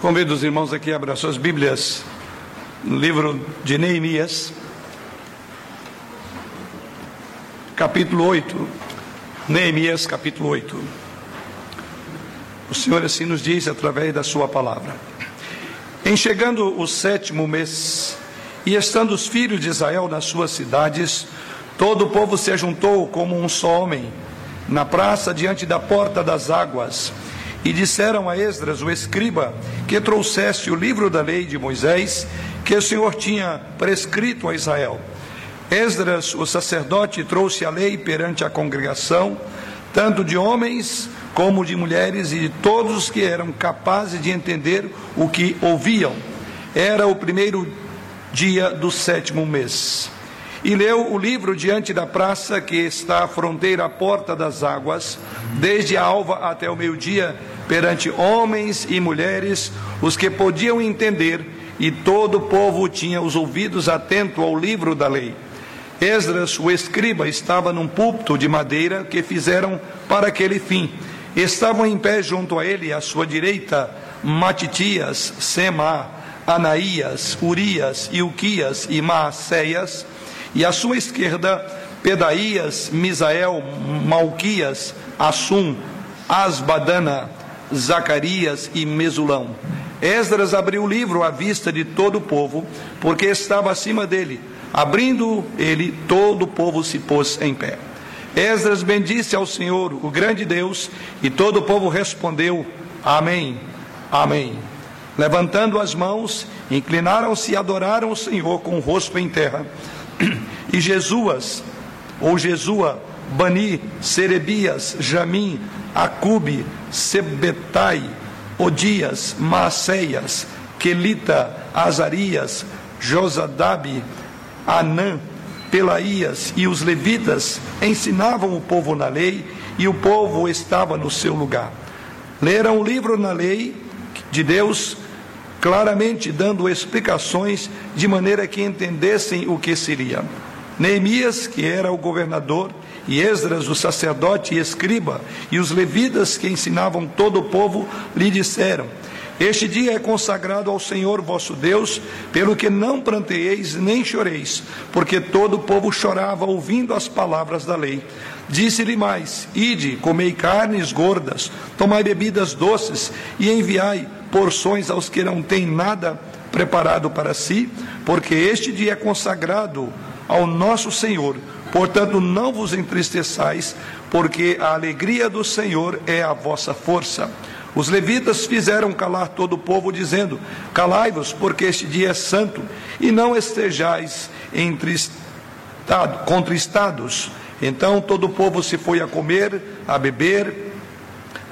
Convido os irmãos aqui a abrir suas Bíblias no livro de Neemias, capítulo 8. Neemias, capítulo 8. O Senhor assim nos diz através da Sua palavra: Em chegando o sétimo mês, e estando os filhos de Israel nas suas cidades, todo o povo se juntou como um só homem, na praça diante da porta das águas e disseram a Esdras, o escriba, que trouxesse o livro da lei de Moisés, que o Senhor tinha prescrito a Israel. Esdras, o sacerdote, trouxe a lei perante a congregação, tanto de homens como de mulheres e de todos os que eram capazes de entender o que ouviam. Era o primeiro dia do sétimo mês e leu o livro diante da praça que está à fronteira à porta das águas, desde a alva até o meio-dia, perante homens e mulheres, os que podiam entender, e todo o povo tinha os ouvidos atentos ao livro da lei. Esdras, o escriba, estava num púlpito de madeira que fizeram para aquele fim. Estavam em pé junto a ele, à sua direita, Matitias, Sema, Anaías, Urias, Ilquias e Maacéias, e à sua esquerda, Pedaías, Misael, Malquias, Assum, Asbadana, Zacarias e Mesulão. Esdras abriu o livro à vista de todo o povo, porque estava acima dele. Abrindo ele, todo o povo se pôs em pé. Esdras bendisse ao Senhor, o grande Deus, e todo o povo respondeu: Amém, Amém. Levantando as mãos, inclinaram-se e adoraram o Senhor com o rosto em terra. E Jesuas, ou Jesua, Bani, Serebias, Jamim, Acube, Sebetai, Odias, Maaceias, Quelita, Azarias, Josadabe, Anã, Pelaías e os levitas ensinavam o povo na lei e o povo estava no seu lugar. Leram o livro na lei de Deus claramente dando explicações de maneira que entendessem o que seria. Neemias, que era o governador, e Esdras, o sacerdote e escriba, e os levitas que ensinavam todo o povo, lhe disseram: Este dia é consagrado ao Senhor vosso Deus, pelo que não planteeis nem choreis, porque todo o povo chorava ouvindo as palavras da lei. Disse-lhe mais: Ide, comei carnes gordas, tomai bebidas doces e enviai porções aos que não têm nada preparado para si, porque este dia é consagrado ao nosso Senhor. Portanto, não vos entristeçais, porque a alegria do Senhor é a vossa força. Os levitas fizeram calar todo o povo, dizendo: Calai-vos, porque este dia é santo, e não estejais entristado, contristados. Então todo o povo se foi a comer, a beber,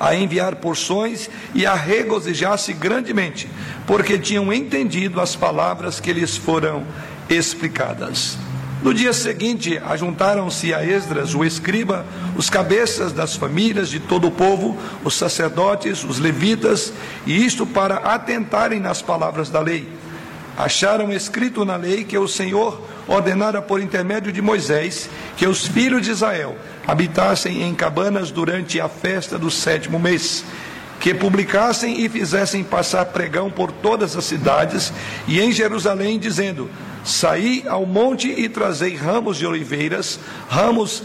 a enviar porções e a regozijar-se grandemente, porque tinham entendido as palavras que lhes foram explicadas. No dia seguinte, ajuntaram-se a Esdras, o escriba, os cabeças das famílias de todo o povo, os sacerdotes, os levitas, e isto para atentarem nas palavras da lei. Acharam escrito na lei que o Senhor ordenara por intermédio de Moisés que os filhos de Israel habitassem em cabanas durante a festa do sétimo mês, que publicassem e fizessem passar pregão por todas as cidades e em Jerusalém, dizendo: Saí ao monte e trazei ramos de oliveiras, ramos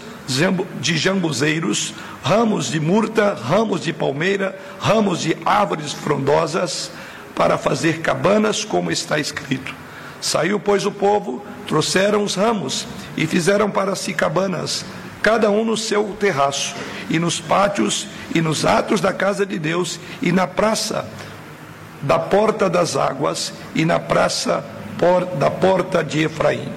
de jambuzeiros, ramos de murta, ramos de palmeira, ramos de árvores frondosas, para fazer cabanas, como está escrito. Saiu, pois, o povo, trouxeram os ramos e fizeram para si cabanas, cada um no seu terraço, e nos pátios, e nos atos da casa de Deus, e na praça da porta das águas, e na praça da porta de Efraim.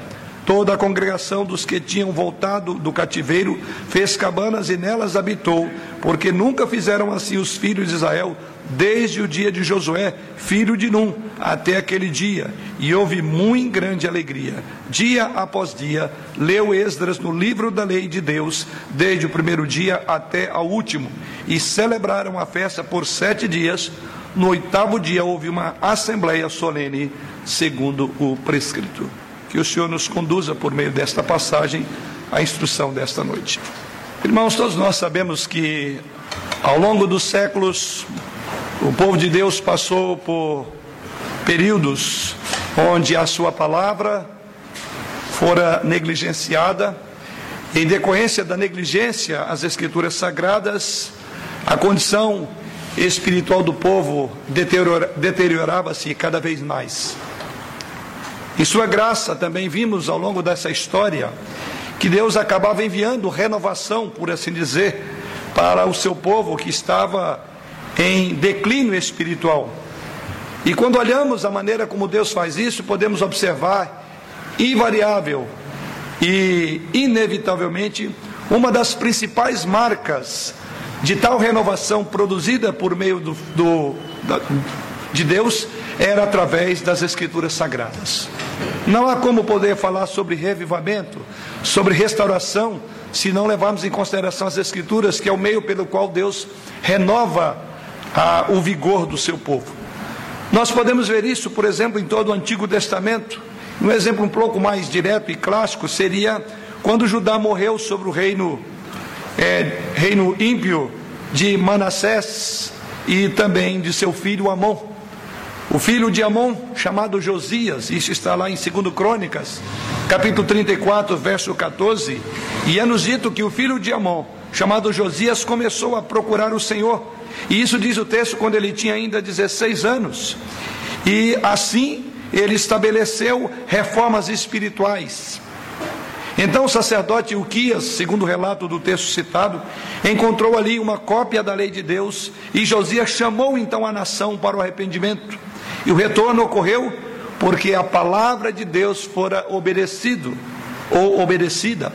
Toda a congregação dos que tinham voltado do cativeiro fez cabanas e nelas habitou, porque nunca fizeram assim os filhos de Israel, desde o dia de Josué, filho de Num, até aquele dia, e houve muito grande alegria. Dia após dia, leu Esdras no livro da lei de Deus, desde o primeiro dia até ao último, e celebraram a festa por sete dias. No oitavo dia houve uma assembleia solene, segundo o prescrito. Que o Senhor nos conduza por meio desta passagem à instrução desta noite. Irmãos, todos nós sabemos que ao longo dos séculos O povo de Deus passou por períodos onde a sua palavra fora negligenciada. Em decorrência da negligência às escrituras sagradas, a condição espiritual do povo deteriorava-se cada vez mais. Em sua graça também vimos ao longo dessa história que Deus acabava enviando renovação, por assim dizer, para o seu povo que estava em declínio espiritual. E quando olhamos a maneira como Deus faz isso, podemos observar invariável e inevitavelmente uma das principais marcas de tal renovação produzida por meio do, do da, de Deus era através das Escrituras Sagradas. Não há como poder falar sobre revivamento, sobre restauração, se não levarmos em consideração as Escrituras, que é o meio pelo qual Deus renova ah, o vigor do seu povo. Nós podemos ver isso, por exemplo, em todo o Antigo Testamento. Um exemplo um pouco mais direto e clássico seria quando Judá morreu sobre o reino, é, reino ímpio de Manassés e também de seu filho Amon. O filho de Amon, chamado Josias, isso está lá em 2 Crônicas, capítulo 34, verso 14, e é nos dito que o filho de Amon, chamado Josias, começou a procurar o Senhor. E isso diz o texto quando ele tinha ainda 16 anos. E assim ele estabeleceu reformas espirituais. Então o sacerdote Uquias, segundo o relato do texto citado, encontrou ali uma cópia da lei de Deus e Josias chamou então a nação para o arrependimento. E o retorno ocorreu porque a palavra de Deus fora obedecido ou obedecida.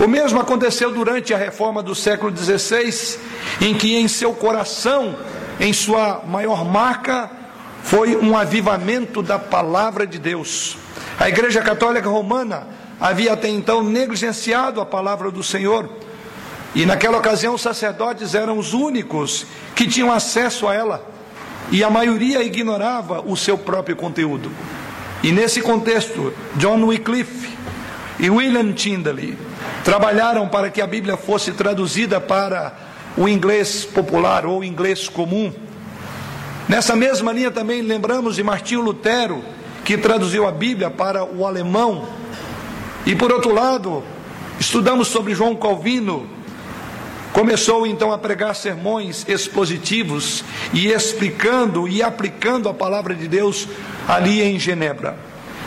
O mesmo aconteceu durante a reforma do século XVI, em que em seu coração, em sua maior marca, foi um avivamento da palavra de Deus. A Igreja Católica Romana havia até então negligenciado a palavra do Senhor, e naquela ocasião os sacerdotes eram os únicos que tinham acesso a ela e a maioria ignorava o seu próprio conteúdo. E nesse contexto, John Wycliffe e William Tyndale trabalharam para que a Bíblia fosse traduzida para o inglês popular ou inglês comum. Nessa mesma linha também lembramos de Martinho Lutero, que traduziu a Bíblia para o alemão. E por outro lado, estudamos sobre João Calvino, Começou então a pregar sermões expositivos e explicando e aplicando a palavra de Deus ali em Genebra.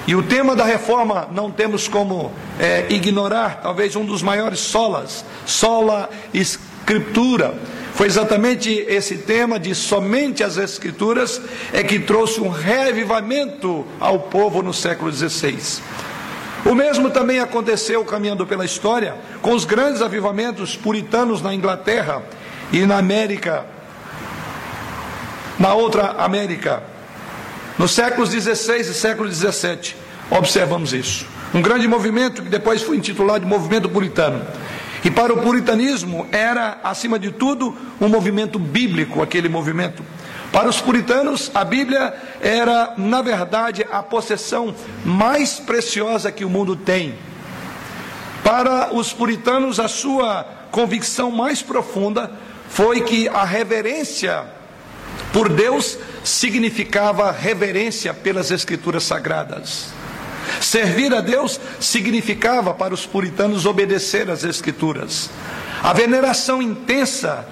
E o tema da reforma não temos como é, ignorar, talvez um dos maiores solas, sola escritura. Foi exatamente esse tema de somente as escrituras é que trouxe um revivamento ao povo no século XVI. O mesmo também aconteceu caminhando pela história com os grandes avivamentos puritanos na Inglaterra e na América, na outra América, nos séculos 16 e século 17. Observamos isso. Um grande movimento que depois foi intitulado de movimento puritano. E para o puritanismo era, acima de tudo, um movimento bíblico, aquele movimento. Para os puritanos, a Bíblia era, na verdade, a possessão mais preciosa que o mundo tem. Para os puritanos, a sua convicção mais profunda foi que a reverência por Deus significava reverência pelas Escrituras Sagradas. Servir a Deus significava para os puritanos obedecer às Escrituras. A veneração intensa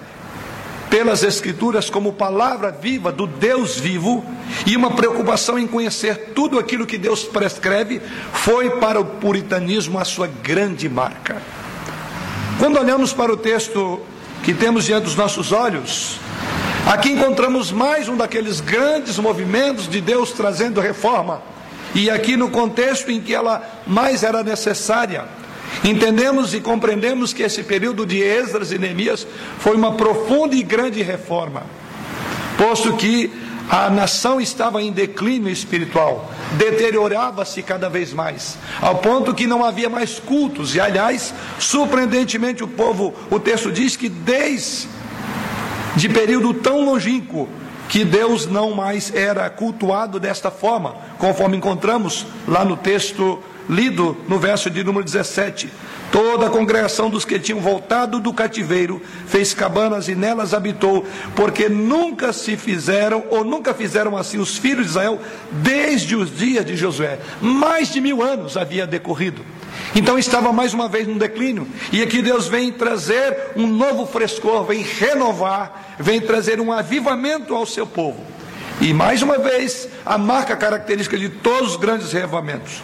pelas Escrituras como palavra viva do Deus vivo e uma preocupação em conhecer tudo aquilo que Deus prescreve, foi para o puritanismo a sua grande marca. Quando olhamos para o texto que temos diante dos nossos olhos, aqui encontramos mais um daqueles grandes movimentos de Deus trazendo reforma, e aqui no contexto em que ela mais era necessária Entendemos e compreendemos que esse período de Esdras e Neemias foi uma profunda e grande reforma, posto que a nação estava em declínio espiritual, deteriorava-se cada vez mais, ao ponto que não havia mais cultos, e aliás, surpreendentemente o povo, o texto diz que desde de período tão longínquo, que Deus não mais era cultuado desta forma, conforme encontramos lá no texto lido no verso de número 17. Toda a congregação dos que tinham voltado do cativeiro fez cabanas e nelas habitou, porque nunca se fizeram, ou nunca fizeram assim os filhos de Israel, desde os dias de Josué. Mais de mil anos havia decorrido. Então estava mais uma vez no declínio. E aqui Deus vem trazer um novo frescor, vem renovar, vem trazer um avivamento ao seu povo. E mais uma vez, a marca característica de todos os grandes revivamentos.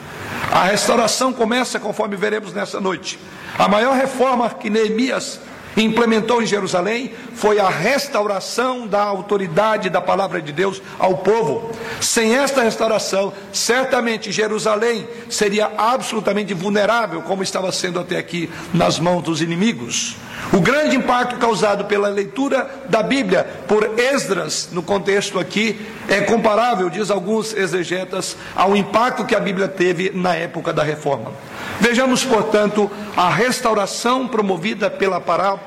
A restauração começa conforme veremos nessa noite. A maior reforma que Neemias implementou em Jerusalém foi a restauração da autoridade da palavra de Deus ao povo. Sem esta restauração, certamente Jerusalém seria absolutamente vulnerável, como estava sendo até aqui, nas mãos dos inimigos. O grande impacto causado pela leitura da Bíblia por Esdras, no contexto aqui, é comparável, diz alguns exegetas, ao impacto que a Bíblia teve na época da reforma. Vejamos, portanto, a restauração promovida pela,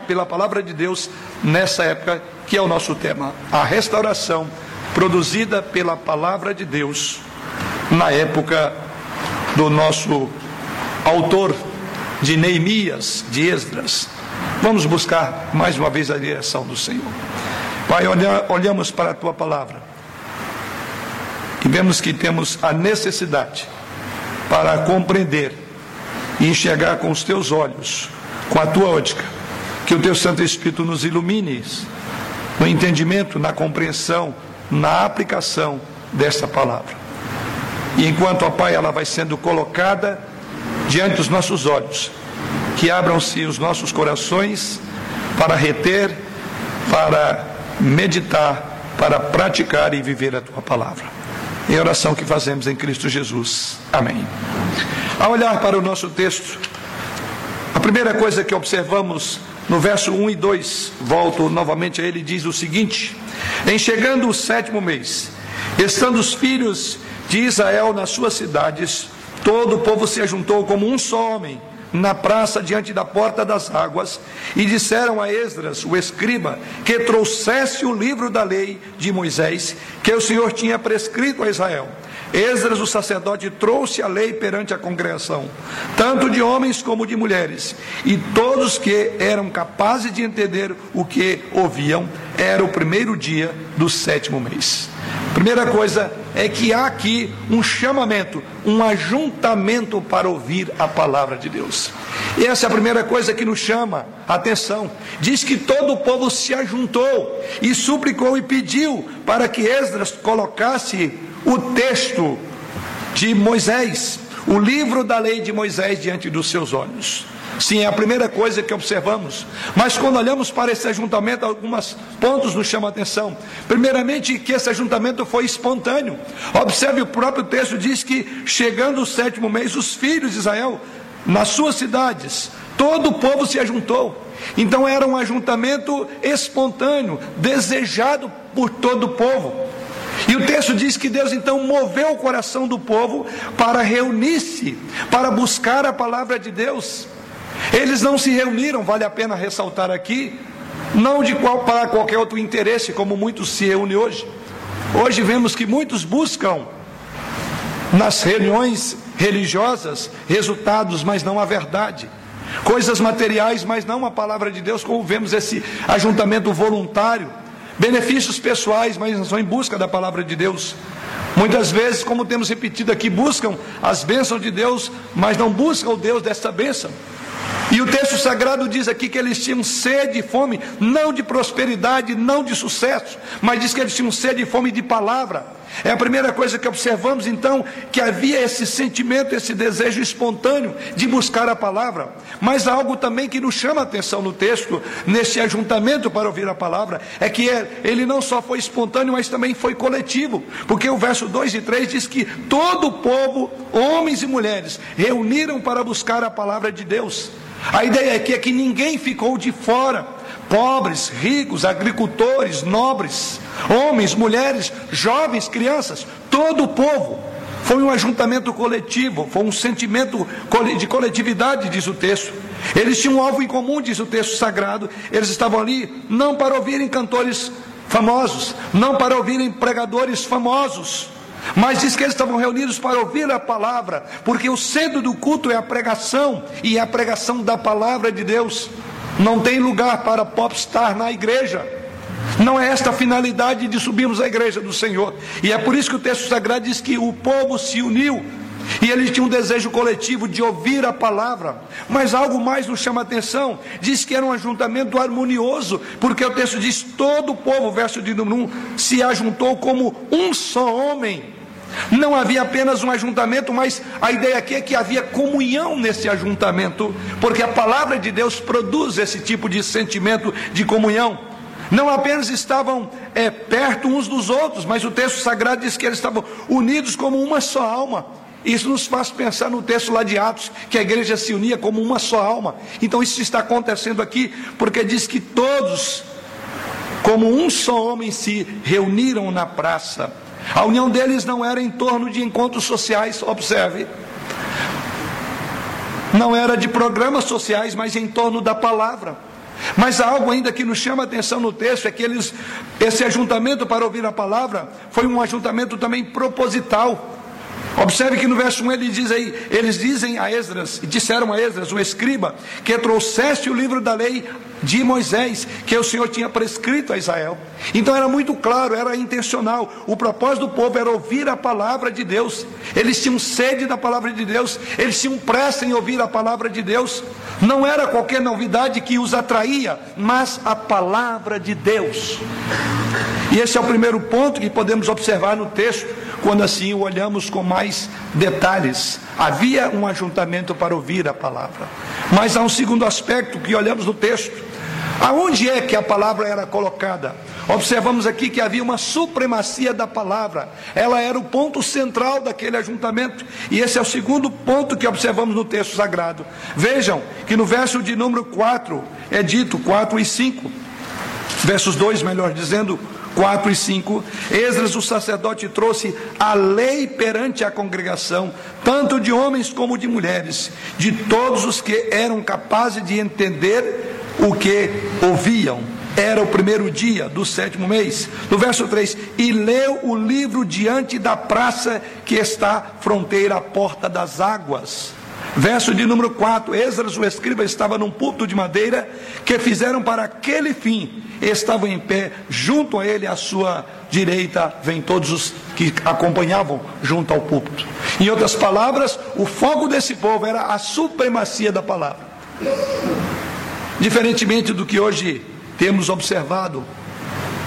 pela palavra de Deus nessa época, que é o nosso tema. A restauração produzida pela palavra de Deus na época do nosso autor de Neemias, de Esdras. Vamos buscar mais uma vez a direção do Senhor. Pai, olhamos para a tua palavra e vemos que temos a necessidade para compreender e enxergar com os teus olhos, com a tua ótica, que o teu Santo Espírito nos ilumine no entendimento, na compreensão, na aplicação dessa palavra. E enquanto, ó Pai, ela vai sendo colocada diante dos nossos olhos, que abram-se os nossos corações para reter, para meditar, para praticar e viver a tua palavra. Em oração que fazemos em Cristo Jesus. Amém. Ao olhar para o nosso texto, a primeira coisa que observamos no verso 1 e 2, volto novamente a ele, diz o seguinte: Em chegando o sétimo mês, estando os filhos de Israel nas suas cidades, todo o povo se ajuntou como um só homem na praça diante da porta das águas e disseram a Esdras, o escriba, que trouxesse o livro da lei de Moisés que o Senhor tinha prescrito a Israel. Esdras, o sacerdote, trouxe a lei perante a congregação, tanto de homens como de mulheres, e todos que eram capazes de entender o que ouviam, era o primeiro dia do sétimo mês. Primeira coisa é que há aqui um chamamento, um ajuntamento para ouvir a palavra de Deus. E essa é a primeira coisa que nos chama a atenção. Diz que todo o povo se ajuntou e suplicou e pediu para que Esdras colocasse o texto de Moisés, o livro da lei de Moisés diante dos seus olhos. Sim, é a primeira coisa que observamos. Mas quando olhamos para esse ajuntamento, alguns pontos nos chamam a atenção. Primeiramente, que esse ajuntamento foi espontâneo. Observe, o próprio texto diz que, chegando o sétimo mês, os filhos de Israel, nas suas cidades, todo o povo se ajuntou. Então era um ajuntamento espontâneo, desejado por todo o povo. E o texto diz que Deus então moveu o coração do povo para reunir-se, para buscar a palavra de Deus. Eles não se reuniram, vale a pena ressaltar aqui, não de qual para qualquer outro interesse, como muitos se reúnem hoje. Hoje vemos que muitos buscam nas reuniões religiosas resultados, mas não a verdade. Coisas materiais, mas não a palavra de Deus, como vemos esse ajuntamento voluntário benefícios pessoais, mas não são em busca da palavra de Deus. Muitas vezes, como temos repetido aqui, buscam as bênçãos de Deus, mas não buscam o Deus desta bênção. E o texto sagrado diz aqui que eles tinham sede e fome, não de prosperidade, não de sucesso, mas diz que eles tinham sede e fome de palavra. É a primeira coisa que observamos então, que havia esse sentimento, esse desejo espontâneo de buscar a palavra. Mas há algo também que nos chama a atenção no texto, nesse ajuntamento para ouvir a palavra, é que é, ele não só foi espontâneo, mas também foi coletivo. Porque o verso 2 e 3 diz que todo o povo, homens e mulheres, reuniram para buscar a palavra de Deus. A ideia aqui é que ninguém ficou de fora. Pobres, ricos, agricultores, nobres, homens, mulheres, jovens, crianças, todo o povo. Foi um ajuntamento coletivo, foi um sentimento de coletividade, diz o texto. Eles tinham um alvo em comum, diz o texto sagrado. Eles estavam ali não para ouvirem cantores famosos, não para ouvirem pregadores famosos, Mas diz que eles estavam reunidos para ouvir a palavra, porque o centro do culto é a pregação, e é a pregação da palavra de Deus. Não tem lugar para popstar na igreja. Não é esta a finalidade de subirmos à igreja do Senhor. E é por isso que o texto sagrado diz que o povo se uniu e eles tinham um desejo coletivo de ouvir a palavra. Mas algo mais nos chama a atenção: diz que era um ajuntamento harmonioso, porque o texto diz: todo o povo, verso de número 1, se ajuntou como um só homem. Não havia apenas um ajuntamento, mas a ideia aqui é que havia comunhão nesse ajuntamento, porque a palavra de Deus produz esse tipo de sentimento de comunhão. Não apenas estavam é, perto uns dos outros, mas o texto sagrado diz que eles estavam unidos como uma só alma. Isso nos faz pensar no texto lá de Atos, que a igreja se unia como uma só alma. Então isso está acontecendo aqui, porque diz que todos, como um só homem, se reuniram na praça. A união deles não era em torno de encontros sociais, observe. Não era de programas sociais, mas em torno da palavra. Mas há algo ainda que nos chama a atenção no texto, é que eles, esse ajuntamento para ouvir a palavra foi um ajuntamento também proposital. Observe que no verso 1 ele diz aí, eles dizem a Esdras, e disseram a Esdras, o escriba, que trouxeste o livro da lei de Moisés, que o Senhor tinha prescrito a Israel. Então era muito claro, era intencional. O propósito do povo era ouvir a palavra de Deus. Eles tinham sede da palavra de Deus, eles tinham pressa em ouvir a palavra de Deus. Não era qualquer novidade que os atraía, mas a palavra de Deus. E esse é o primeiro ponto que podemos observar no texto quando assim o olhamos com mais detalhes. Havia um ajuntamento para ouvir a palavra. Mas há um segundo aspecto que olhamos no texto. Aonde é que a palavra era colocada? Observamos aqui que havia uma supremacia da palavra, ela era o ponto central daquele ajuntamento, e esse é o segundo ponto que observamos no texto sagrado. Vejam que no verso de número 4 é dito, 4 e 5, versos 2, melhor dizendo, 4 e 5, Esdras, o sacerdote, trouxe a lei perante a congregação, tanto de homens como de mulheres, de todos os que eram capazes de entender o que ouviam. Era o primeiro dia do sétimo mês. No verso 3: E leu o livro diante da praça que está fronteira à porta das águas. Verso de número 4: Esdras, o escriba, estava num púlpito de madeira que fizeram para aquele fim. Estavam em pé, junto a ele, à sua direita, vem todos os que acompanhavam junto ao púlpito. Em outras palavras, o foco desse povo era a supremacia da palavra. Diferentemente do que hoje temos observado,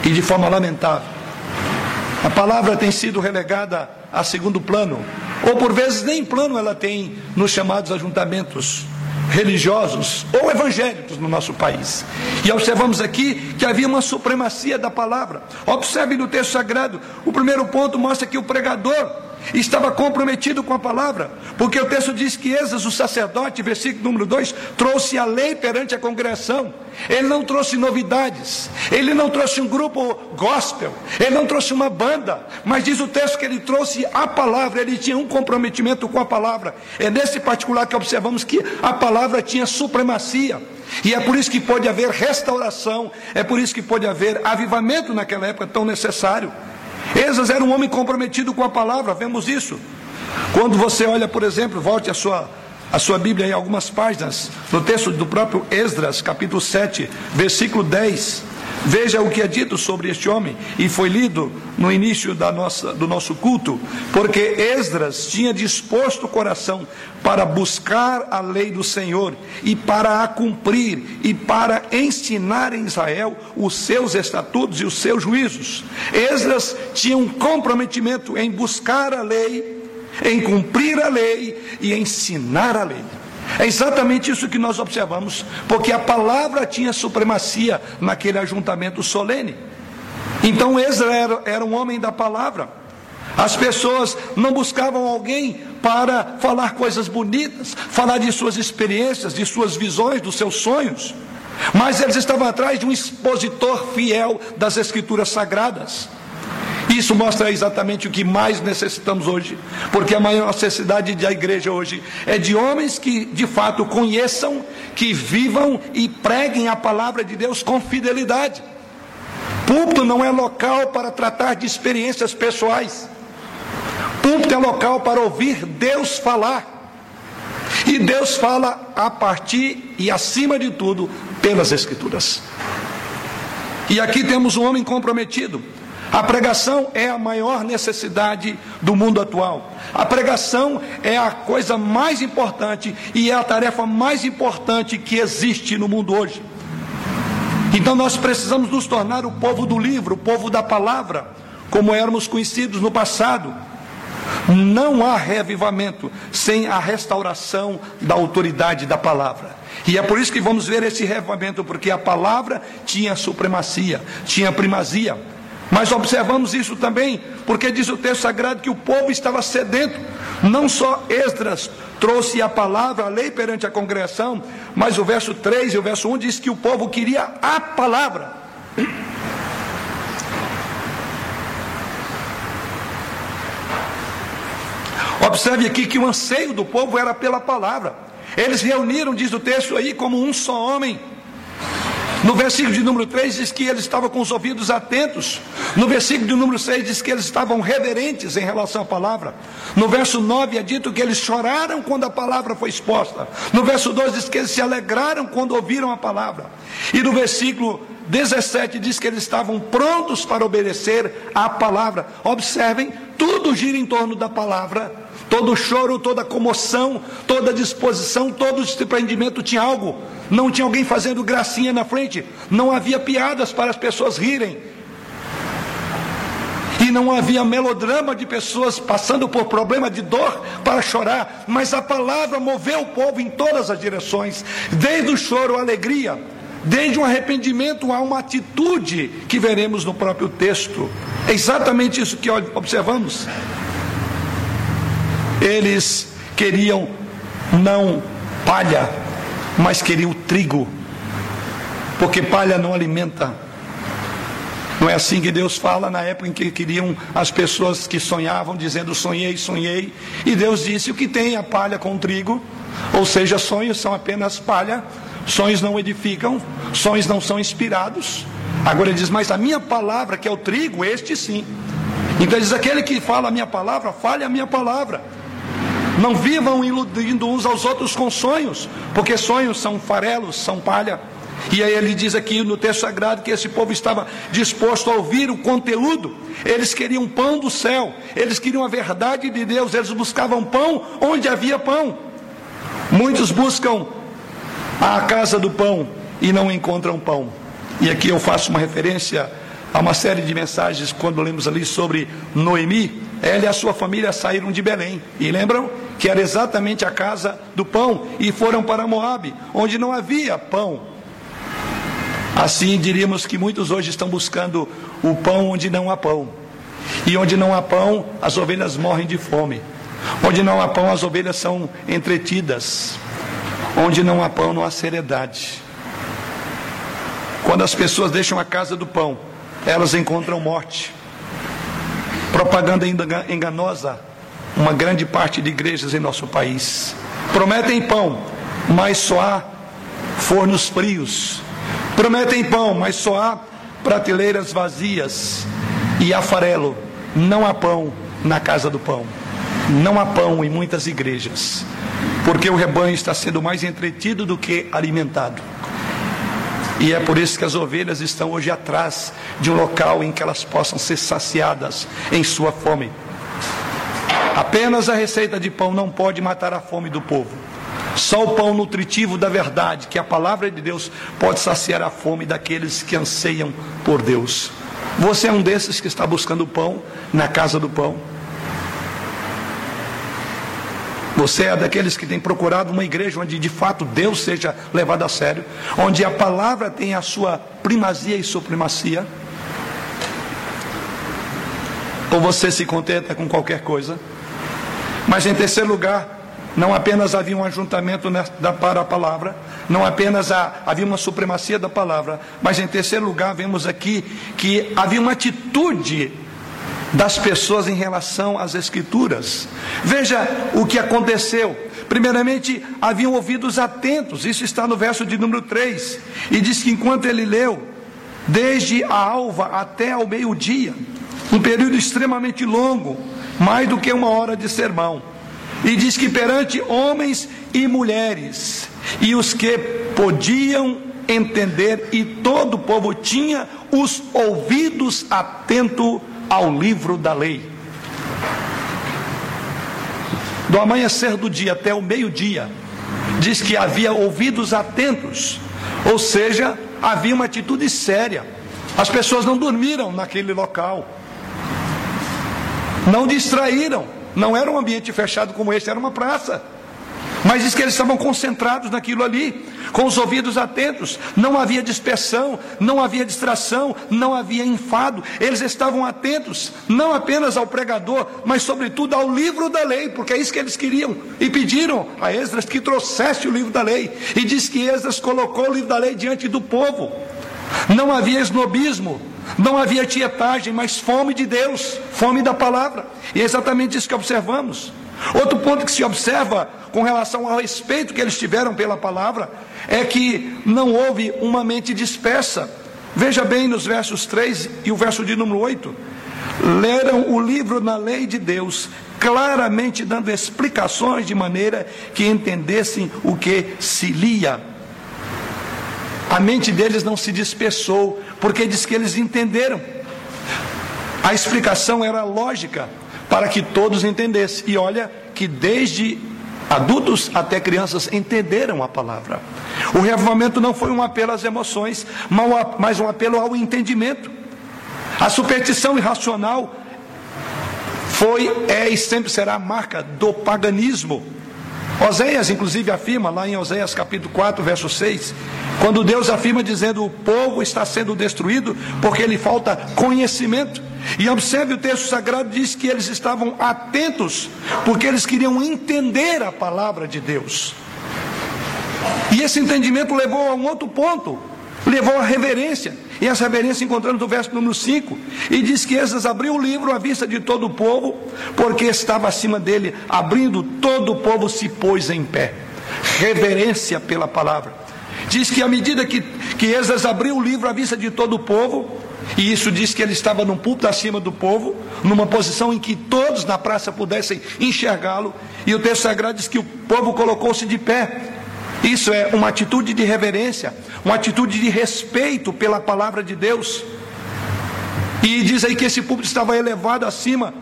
e de forma lamentável, a palavra tem sido relegada a segundo plano ou por vezes nem plano ela tem nos chamados ajuntamentos religiosos ou evangélicos no nosso país. E observamos aqui que havia uma supremacia da palavra. Observe no texto sagrado, o primeiro ponto mostra que o pregador estava comprometido com a palavra, porque o texto diz que Esas, o sacerdote, versículo número 2, trouxe a lei perante a congregação. Ele não trouxe novidades, ele não trouxe um grupo gospel, ele não trouxe uma banda, mas diz o texto que ele trouxe a palavra, ele tinha um comprometimento com a palavra. É nesse particular que observamos que a palavra tinha supremacia. E é por isso que pode haver restauração, é por isso que pode haver avivamento naquela época tão necessário. Esas era um homem comprometido com a palavra, vemos isso. Quando você olha, por exemplo, volte a sua, a sua Bíblia em algumas páginas, no texto do próprio Esdras, capítulo 7, versículo 10. Veja o que é dito sobre este homem, e foi lido no início da nossa, do nosso culto, porque Esdras tinha disposto o coração para buscar a lei do Senhor e para a cumprir e para ensinar em Israel os seus estatutos e os seus juízos. Esdras tinha um comprometimento em buscar a lei, em cumprir a lei e ensinar a lei. É exatamente isso que nós observamos, porque a palavra tinha supremacia naquele ajuntamento solene. Então Ezra era, era um homem da palavra. As pessoas não buscavam alguém para falar coisas bonitas, falar de suas experiências, de suas visões, dos seus sonhos, mas eles estavam atrás de um expositor fiel das Escrituras Sagradas. Isso mostra exatamente o que mais necessitamos hoje, porque a maior necessidade da igreja hoje é de homens que de fato conheçam, que vivam e preguem a palavra de Deus com fidelidade. Púlpito não é local para tratar de experiências pessoais. Púlpito é local para ouvir Deus falar. E Deus fala a partir e acima de tudo pelas Escrituras. E aqui temos um homem comprometido. A pregação é a maior necessidade do mundo atual. A pregação é a coisa mais importante e é a tarefa mais importante que existe no mundo hoje. Então nós precisamos nos tornar o povo do livro, o povo da palavra, como éramos conhecidos no passado. Não há reavivamento sem a restauração da autoridade da palavra. E é por isso que vamos ver esse reavivamento, porque a palavra tinha supremacia, tinha primazia. Mas observamos isso também, porque diz o texto sagrado que o povo estava sedento. Não só Esdras trouxe a palavra, a lei perante a congregação, mas o verso 3 e o verso 1 diz que o povo queria a palavra. Observe aqui que o anseio do povo era pela palavra. Eles reuniram, diz o texto aí, como um só homem. No versículo de número 3 diz que eles estavam com os ouvidos atentos. No versículo de número 6 diz que eles estavam reverentes em relação à palavra. No verso 9 é dito que eles choraram quando a palavra foi exposta. No verso 12 diz que eles se alegraram quando ouviram a palavra. E no versículo 17 diz que eles estavam prontos para obedecer à palavra. Observem, tudo gira em torno da palavra Todo choro, toda comoção, toda disposição, todo desprendimento tinha algo. Não tinha alguém fazendo gracinha na frente. Não havia piadas para as pessoas rirem. E não havia melodrama de pessoas passando por problema de dor para chorar. Mas a palavra moveu o povo em todas as direções. Desde o choro à alegria. Desde um arrependimento a uma atitude que veremos no próprio texto. É exatamente isso que observamos. Eles queriam não palha, mas queriam trigo, porque palha não alimenta. Não é assim que Deus fala na época em que queriam as pessoas que sonhavam, dizendo sonhei, sonhei. E Deus disse: o que tem a palha com trigo? Ou seja, sonhos são apenas palha, sonhos não edificam, sonhos não são inspirados. Agora ele diz: mas a minha palavra, que é o trigo, este sim. Então ele diz: aquele que fala a minha palavra, fale a minha palavra. Não vivam iludindo uns aos outros com sonhos, porque sonhos são farelos, são palha. E aí ele diz aqui no texto sagrado que esse povo estava disposto a ouvir o conteúdo. Eles queriam pão do céu, eles queriam a verdade de Deus, eles buscavam pão onde havia pão. Muitos buscam a casa do pão e não encontram pão. E aqui eu faço uma referência a uma série de mensagens quando lemos ali sobre Noemi. Ela e a sua família saíram de Belém. E lembram? Que era exatamente a casa do pão, e foram para Moabe, onde não havia pão. Assim diríamos que muitos hoje estão buscando o pão onde não há pão. E onde não há pão, as ovelhas morrem de fome. Onde não há pão, as ovelhas são entretidas. Onde não há pão, não há seriedade. Quando as pessoas deixam a casa do pão, elas encontram morte. Propaganda enganosa uma grande parte de igrejas em nosso país. Prometem pão, mas só há fornos frios. Prometem pão, mas só há prateleiras vazias e há farelo. Não há pão na casa do pão. Não há pão em muitas igrejas, porque o rebanho está sendo mais entretido do que alimentado. E é por isso que as ovelhas estão hoje atrás de um local em que elas possam ser saciadas em sua fome. Apenas a receita de pão não pode matar a fome do povo. Só o pão nutritivo da verdade, que é a palavra de Deus, pode saciar a fome daqueles que anseiam por Deus. Você é um desses que está buscando pão na casa do pão. Você é daqueles que tem procurado uma igreja onde de fato Deus seja levado a sério, onde a palavra tem a sua primazia e supremacia. Ou você se contenta com qualquer coisa? Mas em terceiro lugar, não apenas havia um ajuntamento para a palavra, não apenas havia uma supremacia da palavra, mas em terceiro lugar, vemos aqui que havia uma atitude das pessoas em relação às Escrituras. Veja o que aconteceu. Primeiramente, haviam ouvidos atentos, isso está no verso de número 3, e diz que enquanto ele leu, desde a alva até ao meio-dia, um período extremamente longo, mais do que uma hora de sermão. E diz que perante homens e mulheres, e os que podiam entender, e todo o povo tinha os ouvidos atentos ao livro da lei. Do amanhecer do dia até o meio-dia, diz que havia ouvidos atentos, ou seja, havia uma atitude séria. As pessoas não dormiram naquele local, não distraíram, não era um ambiente fechado como este, era uma praça. Mas diz que eles estavam concentrados naquilo ali, com os ouvidos atentos, não havia dispersão, não havia distração, não havia enfado, eles estavam atentos, não apenas ao pregador, mas sobretudo ao livro da lei, porque é isso que eles queriam, e pediram a Esdras que trouxesse o livro da lei, e diz que Esdras colocou o livro da lei diante do povo, não havia esnobismo, não havia tietagem, mas fome de Deus, fome da palavra, e é exatamente isso que observamos. Outro ponto que se observa com relação ao respeito que eles tiveram pela palavra é que não houve uma mente dispersa. Veja bem nos versos 3 e o verso de número 8. Leram o livro na lei de Deus, claramente dando explicações de maneira que entendessem o que se lia. A mente deles não se dispersou, porque diz que eles entenderam. A explicação era lógica, para que todos entendessem. E olha que desde adultos até crianças entenderam a palavra. O reavivamento não foi um apelo às emoções, mas um apelo ao entendimento. A superstição irracional foi, é e sempre será a marca do paganismo. Oséias, inclusive, afirma lá em Oséias capítulo 4, verso 6, quando Deus afirma dizendo: O povo está sendo destruído porque lhe falta conhecimento. E observe o texto sagrado diz que eles estavam atentos, porque eles queriam entender a palavra de Deus. E esse entendimento levou a um outro ponto, levou a reverência. E essa reverência encontramos no verso número 5. E diz que Esdras abriu o livro à vista de todo o povo, porque estava acima dele, abrindo, todo o povo se pôs em pé. Reverência pela palavra. Diz que à medida que, que Esdras abriu o livro à vista de todo o povo, e isso diz que ele estava num púlpito acima do povo, numa posição em que todos na praça pudessem enxergá-lo. E o texto sagrado diz que o povo colocou-se de pé. Isso é uma atitude de reverência, uma atitude de respeito pela palavra de Deus. E diz aí que esse púlpito estava elevado acima,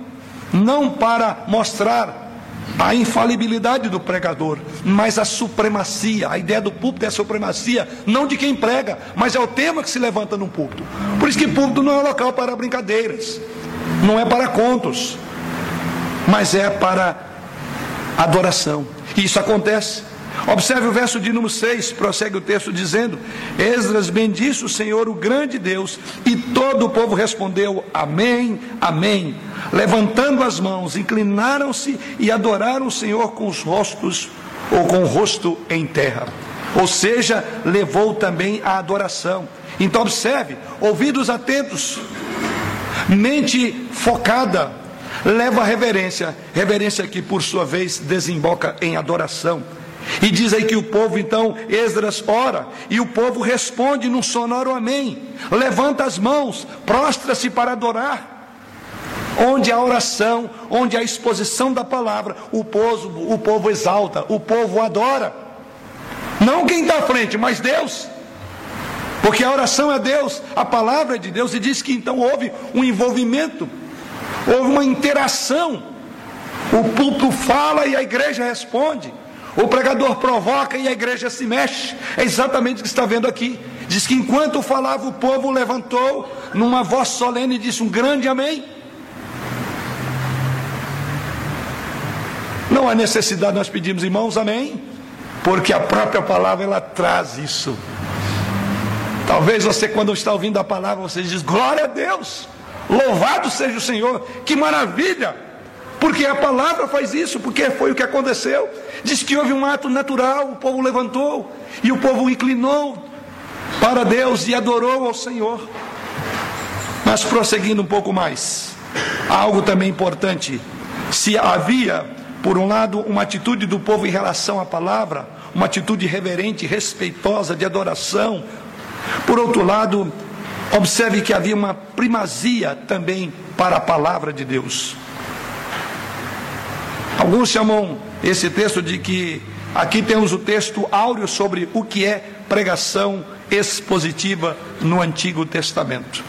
não para mostrar a infalibilidade do pregador, mas a supremacia. A ideia do púlpito é a supremacia, não de quem prega, mas é o tema que se levanta no púlpito. Por isso que púlpito não é local para brincadeiras, não é para contos, mas é para adoração. E isso acontece. Observe o verso de número 6, prossegue o texto dizendo: Esdras bendisse o Senhor, o grande Deus, e todo o povo respondeu: Amém, Amém. Levantando as mãos, inclinaram-se e adoraram o Senhor com os rostos ou com o rosto em terra. Ou seja, levou também a adoração. Então observe, ouvidos atentos, mente focada, leva a reverência, reverência que por sua vez desemboca em adoração. E diz aí que o povo, então, Esdras ora, e o povo responde num sonoro amém. Levanta as mãos, prostra-se para adorar. Onde a oração, onde a exposição da palavra, o povo, o povo exalta, o povo adora. Não quem está à frente, mas Deus. Porque a oração é Deus, a palavra é de Deus, e diz que então houve um envolvimento, houve uma interação. O púlpito fala e a igreja responde. O pregador provoca e a igreja se mexe. É exatamente o que está vendo aqui. Diz que enquanto falava, o povo levantou numa voz solene e disse um grande amém. Não há necessidade nós pedimos irmãos amém, porque a própria palavra ela traz isso. Talvez você quando está ouvindo a palavra você diz glória a Deus, louvado seja o Senhor, que maravilha, porque a palavra faz isso, porque foi o que aconteceu. Diz que houve um ato natural, o povo levantou e o povo inclinou para Deus e adorou ao Senhor. Mas prosseguindo um pouco mais, algo também importante: se havia, por um lado, uma atitude do povo em relação à palavra, uma atitude reverente, respeitosa, de adoração, por outro lado, observe que havia uma primazia também para a palavra de Deus. Alguns chamam esse texto de que aqui temos o texto áureo sobre o que é pregação expositiva no Antigo Testamento.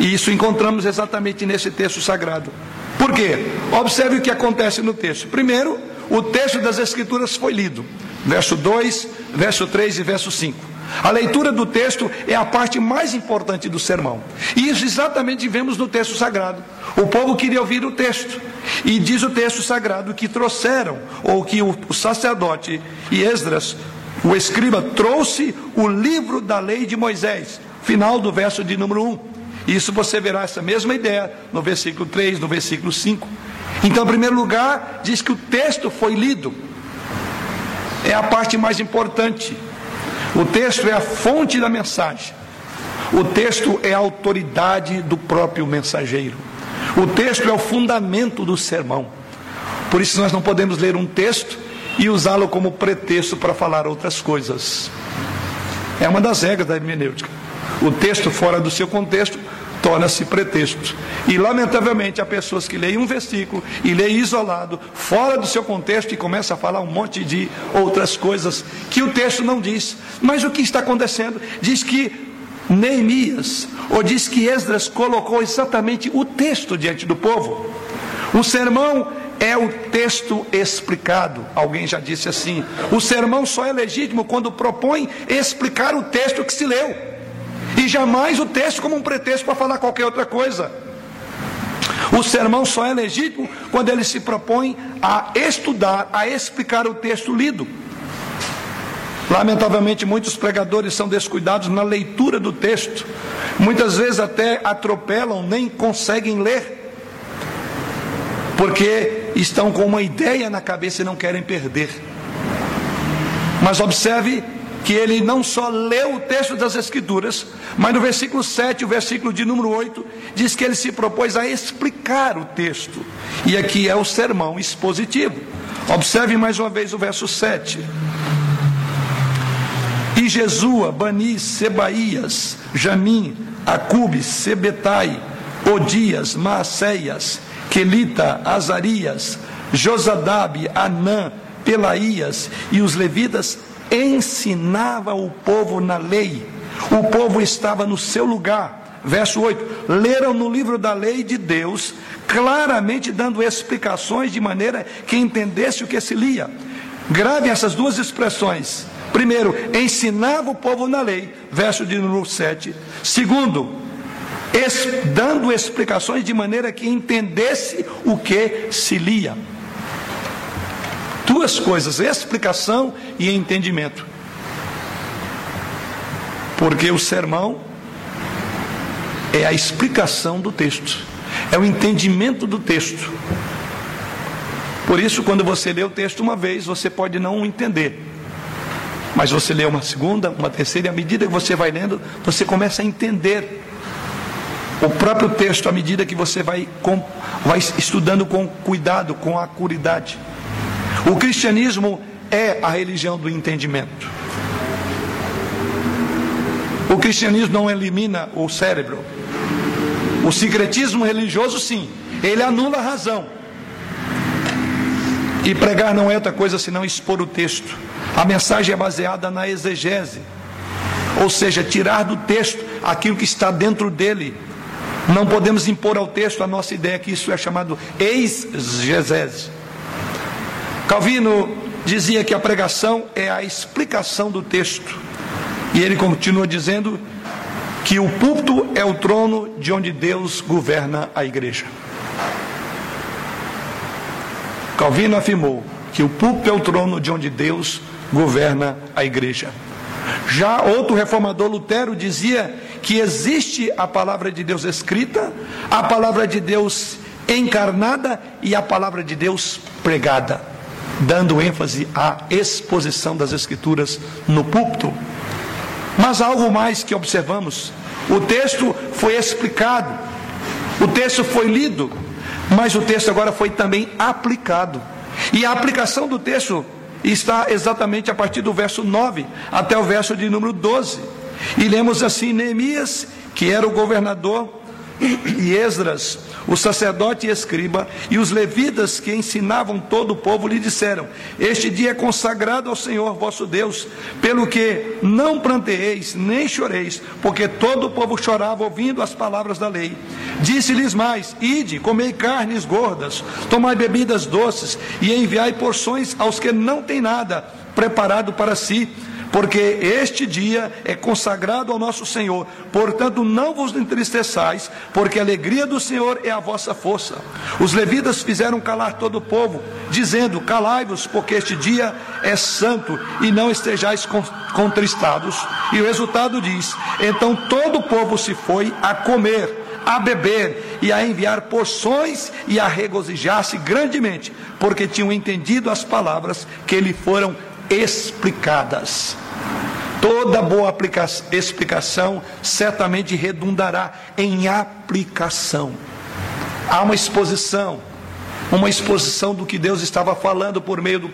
E isso encontramos exatamente nesse texto sagrado. Por quê? Observe o que acontece no texto. Primeiro, o texto das Escrituras foi lido. Verso 2, verso 3 e verso 5. A leitura do texto é a parte mais importante do sermão. E isso exatamente vemos no texto sagrado. O povo queria ouvir o texto. E diz o texto sagrado que trouxeram, ou que o, sacerdote e Esdras, o escriba, trouxe o livro da lei de Moisés. Final do verso de número 1. Isso você verá essa mesma ideia no versículo 3, no versículo 5. Então, em primeiro lugar, diz que o texto foi lido. É a parte mais importante. O texto é a fonte da mensagem. O texto é a autoridade do próprio mensageiro. O texto é o fundamento do sermão. Por isso nós não podemos ler um texto e usá-lo como pretexto para falar outras coisas. É uma das regras da hermenêutica. O texto fora do seu contexto torna-se pretexto. E lamentavelmente há pessoas que leem um versículo e leem isolado, fora do seu contexto e começam a falar um monte de outras coisas que o texto não diz. Mas o que está acontecendo? Diz que Neemias, ou diz que Esdras colocou exatamente o texto diante do povo. O sermão é o texto explicado. Alguém já disse assim: o sermão só é legítimo quando propõe explicar o texto que se leu. E jamais o texto como um pretexto para falar qualquer outra coisa. O sermão só é legítimo quando ele se propõe a estudar, a explicar o texto lido. Lamentavelmente, muitos pregadores são descuidados na leitura do texto. Muitas vezes até atropelam, nem conseguem ler. Porque estão com uma ideia na cabeça e não querem perder. Mas observe que ele não só leu o texto das Escrituras, mas no versículo 7, o versículo de número 8, diz que ele se propôs a explicar o texto. E aqui é o sermão expositivo. Observe mais uma vez o verso 7. E Jesua, Bani, Sebaías, Jamim, Acube, Sebetai, Odias, Maacéias, Quelita, Azarias, Josadab, Anã, Pelaías e os levitas ensinava o povo na lei. O povo estava no seu lugar. Verso 8: leram no livro da lei de Deus, claramente dando explicações de maneira que entendesse o que se lia. Grave essas duas expressões. Primeiro, ensinava o povo na lei, verso de número 7. Segundo, dando explicações de maneira que entendesse o que se lia. Duas coisas: explicação e entendimento. Porque o sermão é a explicação do texto, é o entendimento do texto. Por isso, quando você lê o texto uma vez, você pode não entender. Mas você lê uma segunda, uma terceira, e à medida que você vai lendo, você começa a entender o próprio texto à medida que você vai, com, vai estudando com cuidado, com acuridade. O cristianismo é a religião do entendimento. O cristianismo não elimina o cérebro. O secretismo religioso, sim, ele anula a razão. E pregar não é outra coisa senão expor o texto. A mensagem é baseada na exegese, ou seja, tirar do texto aquilo que está dentro dele. Não podemos impor ao texto a nossa ideia que isso é chamado exegese. Calvino dizia que a pregação é a explicação do texto. E ele continua dizendo que o púlpito é o trono de onde Deus governa a igreja. Calvino afirmou que o púlpito é o trono de onde Deus governa a igreja. Já outro reformador Lutero dizia que existe a palavra de Deus escrita, a palavra de Deus encarnada e a palavra de Deus pregada dando ênfase à exposição das Escrituras no púlpito. Mas há algo mais que observamos. O texto foi explicado, o texto foi lido, mas o texto agora foi também aplicado. E a aplicação do texto está exatamente a partir do verso 9 até o verso de número 12. E lemos assim: Neemias, que era o governador, e Esdras, o sacerdote e escriba, e os levitas que ensinavam todo o povo lhe disseram: Este dia é consagrado ao Senhor vosso Deus, pelo que não planteeis nem choreis, porque todo o povo chorava ouvindo as palavras da lei. Disse-lhes mais: Ide, comei carnes gordas, tomai bebidas doces, e enviai porções aos que não têm nada preparado para si porque este dia é consagrado ao nosso Senhor. Portanto, não vos entristeçais, porque a alegria do Senhor é a vossa força. Os levitas fizeram calar todo o povo, dizendo: Calai-vos, porque este dia é santo, e não estejais contristados. E o resultado diz: Então todo o povo se foi a comer a beber e a enviar porções e a regozijar-se grandemente, porque tinham entendido as palavras que lhe foram explicadas. Toda boa explicação certamente redundará em aplicação. Há uma exposição, uma exposição do que Deus estava falando por meio, do,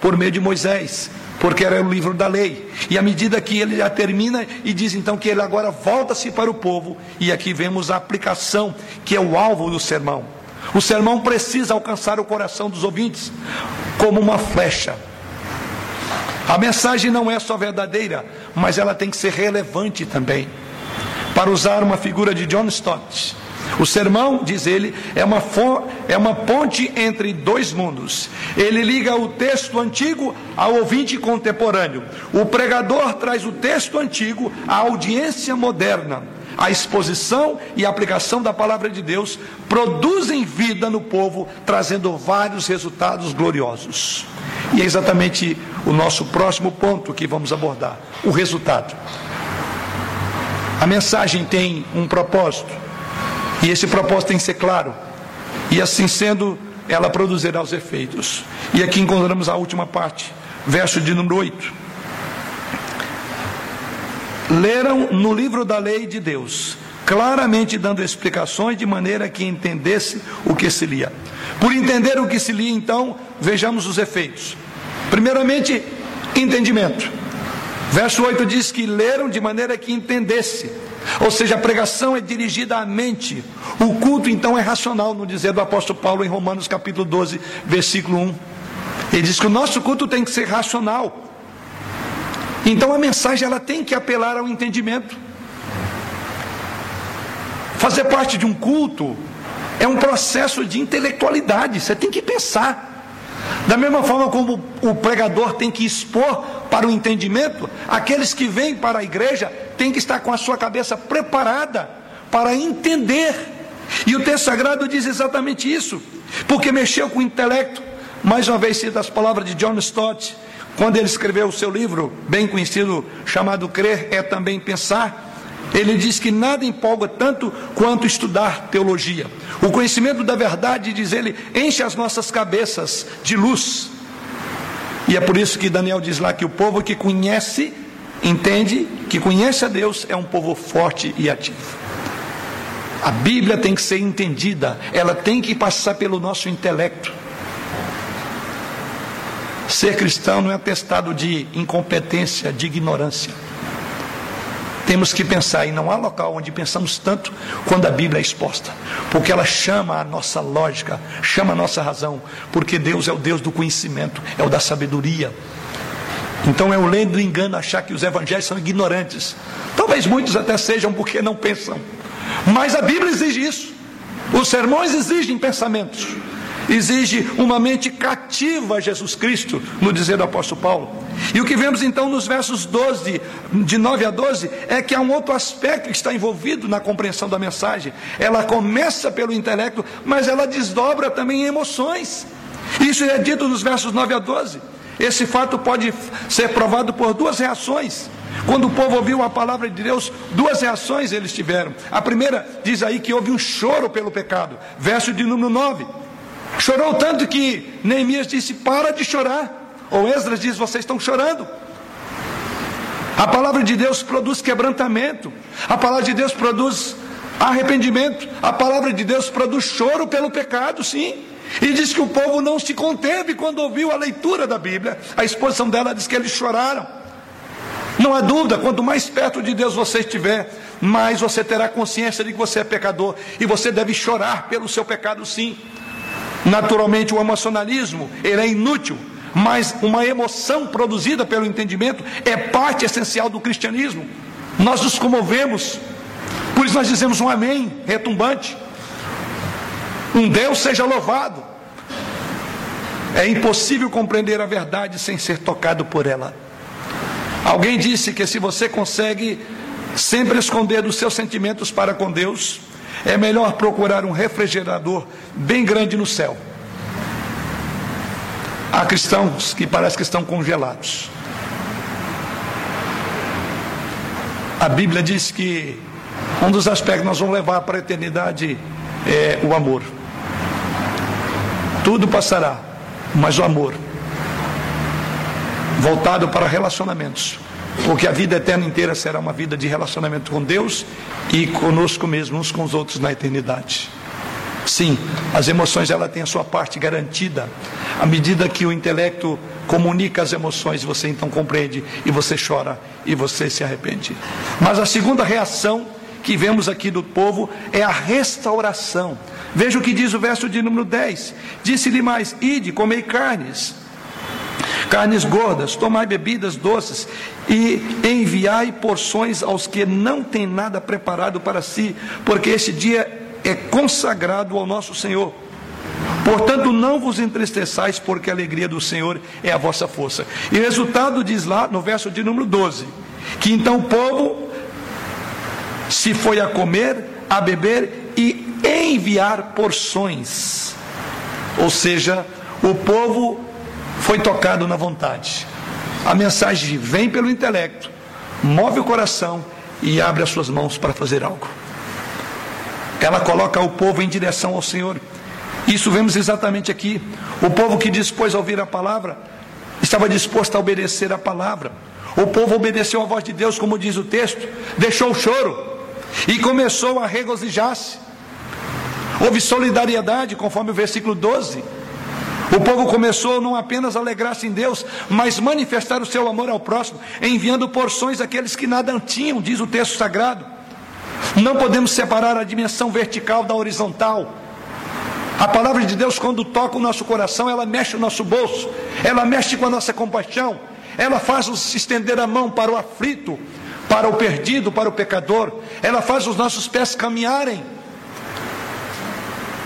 por meio de Moisés, porque era o livro da lei. E à medida que ele já termina e diz então que ele agora volta-se para o povo, e aqui vemos a aplicação, que é o alvo do sermão. O sermão precisa alcançar o coração dos ouvintes como uma flecha a mensagem não é só verdadeira, mas ela tem que ser relevante também. Para usar uma figura de John Stott, o sermão, diz ele, é uma, é uma ponte entre dois mundos. Ele liga o texto antigo ao ouvinte contemporâneo. O pregador traz o texto antigo à audiência moderna. A exposição e a aplicação da palavra de Deus produzem vida no povo, trazendo vários resultados gloriosos. E é exatamente o nosso próximo ponto que vamos abordar: o resultado. A mensagem tem um propósito, e esse propósito tem que ser claro, e assim sendo, ela produzirá os efeitos. E aqui encontramos a última parte, verso de número 8. Leram no livro da lei de Deus, claramente dando explicações de maneira que entendesse o que se lia. Por entender o que se lia, então, vejamos os efeitos. Primeiramente, entendimento. Verso 8 diz que leram de maneira que entendesse. Ou seja, a pregação é dirigida à mente. O culto então é racional, no dizer do apóstolo Paulo em Romanos capítulo 12, versículo 1. Ele diz que o nosso culto tem que ser racional. Então a mensagem ela tem que apelar ao entendimento. Fazer parte de um culto é um processo de intelectualidade, você tem que pensar. Da mesma forma como o pregador tem que expor para o entendimento, aqueles que vêm para a igreja têm que estar com a sua cabeça preparada para entender. E o texto sagrado diz exatamente isso, porque mexeu com o intelecto. Mais uma vez cita as palavras de John Stott, quando ele escreveu o seu livro, bem conhecido, chamado Crer é também pensar. Ele diz que nada empolga tanto quanto estudar teologia. O conhecimento da verdade, diz ele, enche as nossas cabeças de luz. E é por isso que Daniel diz lá que o povo que conhece, entende, que conhece a Deus, é um povo forte e ativo. A Bíblia tem que ser entendida, ela tem que passar pelo nosso intelecto. Ser cristão não é atestado de incompetência, de ignorância. Temos que pensar, e não há local onde pensamos tanto quando a Bíblia é exposta, porque ela chama a nossa lógica, chama a nossa razão, porque Deus é o Deus do conhecimento, é o da sabedoria. Então é um lendo do engano achar que os evangelhos são ignorantes. Talvez muitos até sejam porque não pensam, mas a Bíblia exige isso. Os sermões exigem pensamentos exige uma mente cativa a Jesus Cristo, no dizer do apóstolo Paulo. E o que vemos então nos versos 12, de 9 a 12, é que há um outro aspecto que está envolvido na compreensão da mensagem. Ela começa pelo intelecto, mas ela desdobra também em emoções. Isso é dito nos versos 9 a 12. Esse fato pode ser provado por duas reações. Quando o povo ouviu a palavra de Deus, duas reações eles tiveram. A primeira diz aí que houve um choro pelo pecado, verso de número 9. Chorou tanto que Neemias disse: Para de chorar. Ou Esdras diz: Vocês estão chorando. A palavra de Deus produz quebrantamento. A palavra de Deus produz arrependimento. A palavra de Deus produz choro pelo pecado, sim. E diz que o povo não se conteve quando ouviu a leitura da Bíblia. A exposição dela diz que eles choraram. Não há dúvida, quanto mais perto de Deus você estiver, mais você terá consciência de que você é pecador e você deve chorar pelo seu pecado, sim. Naturalmente, o emocionalismo ele é inútil, mas uma emoção produzida pelo entendimento é parte essencial do cristianismo. Nós nos comovemos, por isso nós dizemos um amém retumbante. Um Deus seja louvado. É impossível compreender a verdade sem ser tocado por ela. Alguém disse que se você consegue sempre esconder os seus sentimentos para com Deus, é melhor procurar um refrigerador bem grande no céu. Há cristãos que parece que estão congelados. A Bíblia diz que um dos aspectos que nós vamos levar para a eternidade é o amor. Tudo passará, mas o amor voltado para relacionamentos, porque a vida eterna inteira será uma vida de relacionamento com Deus e conosco mesmo, uns com os outros na eternidade. Sim, as emoções ela tem a sua parte garantida. À medida que o intelecto comunica as emoções, você então compreende e você chora e você se arrepende. Mas a segunda reação que vemos aqui do povo é a restauração. Veja o que diz o verso de número 10. Disse-lhe mais: Ide, comei carnes carnes gordas, tomai bebidas doces e enviai porções aos que não têm nada preparado para si, porque este dia é consagrado ao nosso Senhor. Portanto, não vos entristeçais, porque a alegria do Senhor é a vossa força. E o resultado diz lá no verso de número 12: que então o povo se foi a comer, a beber e enviar porções. Ou seja, o povo foi tocado na vontade. A mensagem vem pelo intelecto, move o coração e abre as suas mãos para fazer algo. Ela coloca o povo em direção ao Senhor. Isso vemos exatamente aqui. O povo que dispôs a ouvir a palavra estava disposto a obedecer a palavra. O povo obedeceu à voz de Deus, como diz o texto, deixou o choro e começou a regozijar-se. Houve solidariedade, conforme o versículo 12. O povo começou não apenas a alegrar-se em Deus, mas manifestar o seu amor ao próximo, enviando porções àqueles que nada tinham, diz o texto sagrado. Não podemos separar a dimensão vertical da horizontal. A palavra de Deus, quando toca o nosso coração, ela mexe o nosso bolso, ela mexe com a nossa compaixão, ela faz-nos estender a mão para o aflito, para o perdido, para o pecador, ela faz os nossos pés caminharem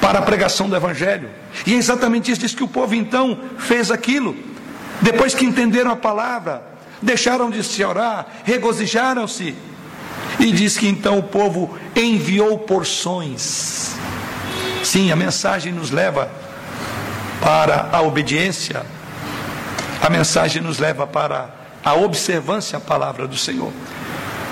para a pregação do Evangelho. E é exatamente isso diz que o povo então fez aquilo. Depois que entenderam a palavra, deixaram de se orar, regozijaram-se. E diz que então o povo enviou porções. Sim, a mensagem nos leva para a obediência, a mensagem nos leva para a observância à palavra do Senhor.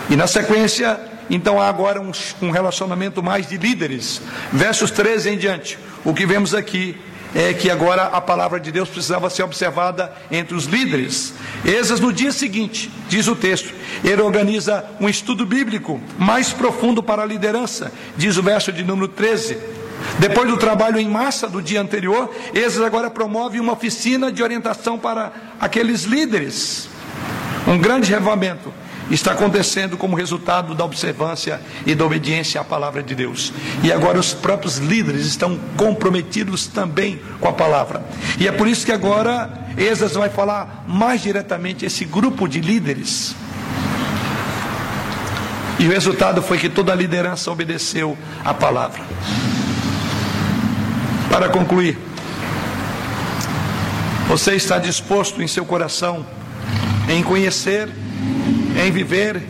E na sequência, então há agora um, um relacionamento mais de líderes. Versos 13 em diante. O que vemos aqui é que agora a palavra de Deus precisava ser observada entre os líderes. Esas no dia seguinte, diz o texto, ele organiza um estudo bíblico mais profundo para a liderança, diz o verso de número 13. Depois do trabalho em massa do dia anterior, Esas agora promove uma oficina de orientação para aqueles líderes. Um grande revamento está acontecendo como resultado da observância e da obediência à palavra de Deus. E agora os próprios líderes estão comprometidos também com a palavra. E é por isso que agora Esdras vai falar mais diretamente esse grupo de líderes. E o resultado foi que toda a liderança obedeceu à palavra. Para concluir, você está disposto em seu coração em conhecer em viver,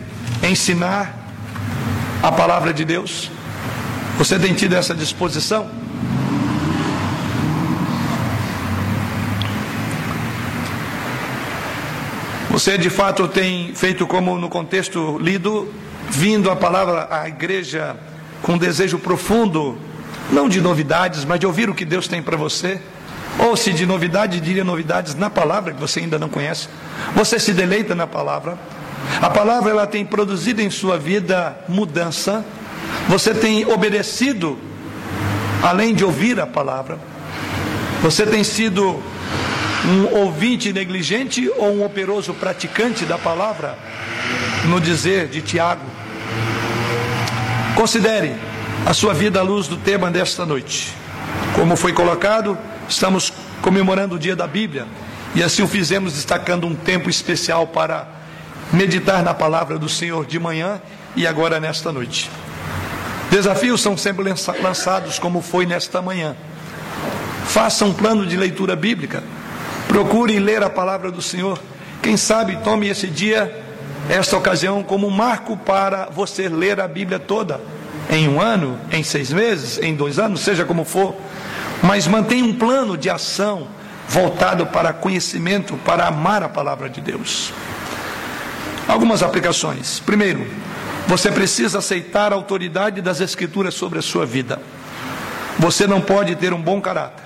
ensinar a palavra de Deus? Você tem tido essa disposição? Você de fato tem feito como no contexto lido, vindo a palavra à igreja com um desejo profundo, não de novidades, mas de ouvir o que Deus tem para você? Ou se de novidade, diria novidades na palavra que você ainda não conhece. Você se deleita na palavra. A palavra ela tem produzido em sua vida mudança. Você tem obedecido além de ouvir a palavra. Você tem sido um ouvinte negligente ou um operoso praticante da palavra? no dizer de Tiago. Considere a sua vida à luz do tema desta noite. Como foi colocado, estamos comemorando o dia da Bíblia e assim o fizemos destacando um tempo especial para meditar na palavra do Senhor de manhã e agora nesta noite. Desafios são sempre lançados, como foi nesta manhã. Faça um plano de leitura bíblica. Procure ler a palavra do Senhor. Quem sabe tome esse dia, esta ocasião, como um marco para você ler a Bíblia toda. Em um ano, em seis meses, em dois anos, seja como for. Mas mantenha um plano de ação voltado para conhecimento, para amar a palavra de Deus. Algumas aplicações. Primeiro, você precisa aceitar a autoridade das Escrituras sobre a sua vida. Você não pode ter um bom caráter,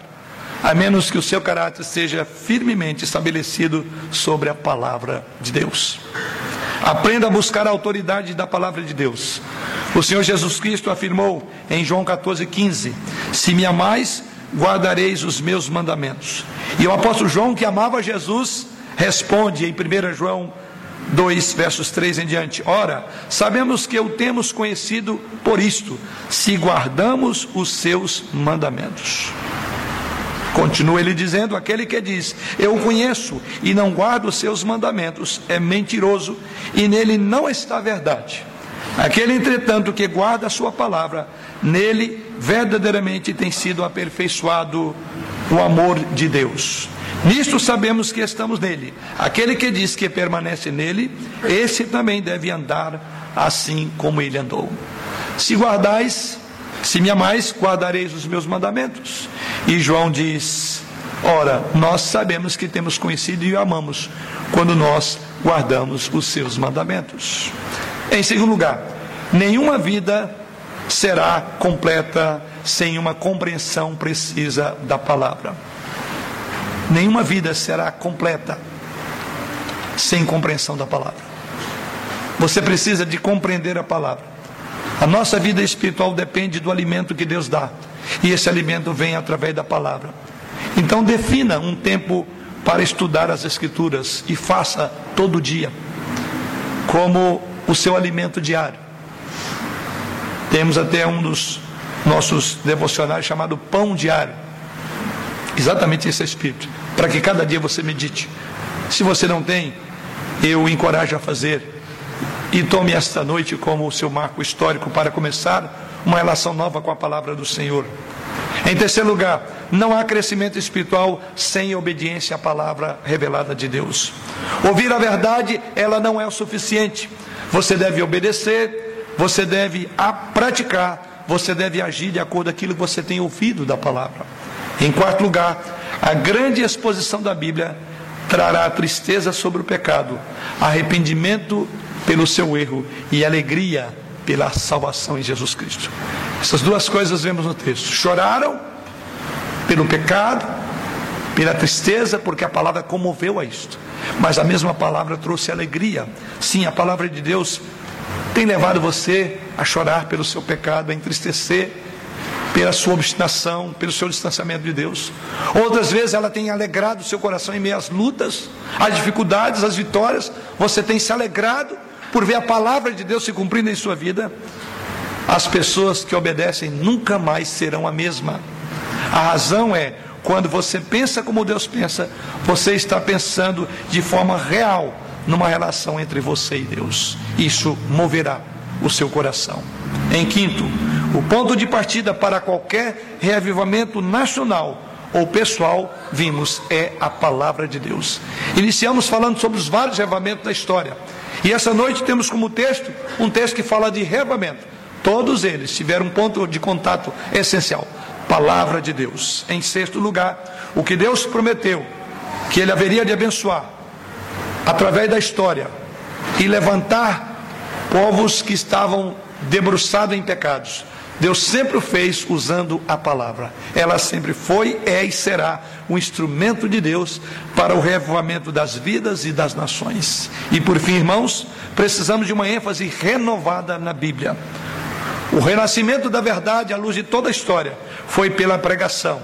a menos que o seu caráter seja firmemente estabelecido sobre a palavra de Deus. Aprenda a buscar a autoridade da palavra de Deus. O Senhor Jesus Cristo afirmou em João 14,15: Se me amais, guardareis os meus mandamentos. E o apóstolo João, que amava Jesus, responde em 1 João 2, versos 3 em diante. Ora, sabemos que o temos conhecido por isto, se guardamos os seus mandamentos. Continua ele dizendo: aquele que diz, eu conheço e não guardo os seus mandamentos, é mentiroso e nele não está verdade. Aquele, entretanto, que guarda a sua palavra, nele verdadeiramente tem sido aperfeiçoado o amor de Deus. Nisto sabemos que estamos nele. Aquele que diz que permanece nele, esse também deve andar assim como ele andou. Se guardais, se me amais, guardareis os meus mandamentos. E João diz: Ora, nós sabemos que temos conhecido e o amamos quando nós guardamos os seus mandamentos. Em segundo lugar, nenhuma vida será completa sem uma compreensão precisa da palavra. Nenhuma vida será completa sem compreensão da palavra. Você precisa de compreender a palavra. A nossa vida espiritual depende do alimento que Deus dá. E esse alimento vem através da palavra. Então defina um tempo para estudar as escrituras e faça todo dia como o seu alimento diário. Temos até um dos nossos devocionais chamado pão diário Exatamente esse é espírito. Para que cada dia você medite. Se você não tem, eu o encorajo a fazer. E tome esta noite como o seu marco histórico para começar uma relação nova com a palavra do Senhor. Em terceiro lugar, não há crescimento espiritual sem obediência à palavra revelada de Deus. Ouvir a verdade, ela não é o suficiente. Você deve obedecer, você deve praticar, você deve agir de acordo com aquilo que você tem ouvido da palavra. Em quarto lugar, a grande exposição da Bíblia trará tristeza sobre o pecado, arrependimento pelo seu erro e alegria pela salvação em Jesus Cristo. Essas duas coisas vemos no texto. Choraram pelo pecado, pela tristeza, porque a palavra comoveu a isto. Mas a mesma palavra trouxe alegria. Sim, a palavra de Deus tem levado você a chorar pelo seu pecado, a entristecer pela sua obstinação, pelo seu distanciamento de Deus. Outras vezes ela tem alegrado o seu coração em meio às lutas, às dificuldades, às vitórias. Você tem se alegrado por ver a palavra de Deus se cumprindo em sua vida. As pessoas que obedecem nunca mais serão a mesma. A razão é quando você pensa como Deus pensa, você está pensando de forma real numa relação entre você e Deus. Isso moverá o seu coração. Em quinto, o ponto de partida para qualquer reavivamento nacional ou pessoal, vimos, é a palavra de Deus. Iniciamos falando sobre os vários reavivamentos da história. E essa noite temos como texto um texto que fala de reavivamento. Todos eles tiveram um ponto de contato essencial: palavra de Deus. Em sexto lugar, o que Deus prometeu que Ele haveria de abençoar através da história e levantar povos que estavam debruçados em pecados. Deus sempre o fez usando a palavra. Ela sempre foi, é e será um instrumento de Deus para o reavivamento das vidas e das nações. E por fim, irmãos, precisamos de uma ênfase renovada na Bíblia. O renascimento da verdade à luz de toda a história foi pela pregação.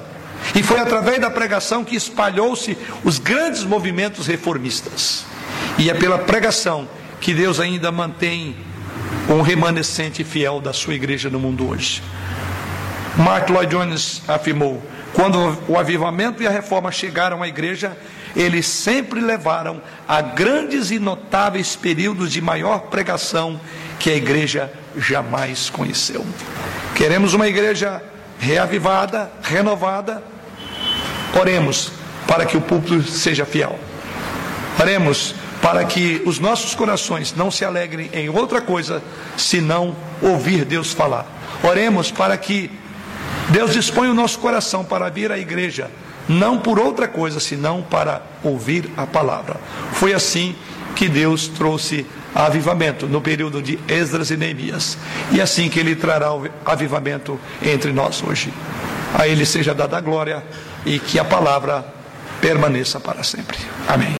E foi através da pregação que espalhou-se os grandes movimentos reformistas. E é pela pregação que Deus ainda mantém um remanescente fiel da sua igreja no mundo hoje. Mark Lloyd Jones afirmou: quando o avivamento e a reforma chegaram à igreja, eles sempre levaram a grandes e notáveis períodos de maior pregação que a igreja jamais conheceu. Queremos uma igreja reavivada, renovada. Oremos para que o púlpito seja fiel. Oremos para que os nossos corações não se alegrem em outra coisa senão ouvir Deus falar. Oremos para que Deus dispõe o nosso coração para vir à igreja, não por outra coisa, senão para ouvir a palavra. Foi assim que Deus trouxe avivamento no período de Esdras e Neemias. E assim que ele trará o avivamento entre nós hoje. A ele seja dada a glória e que a palavra permaneça para sempre. Amém.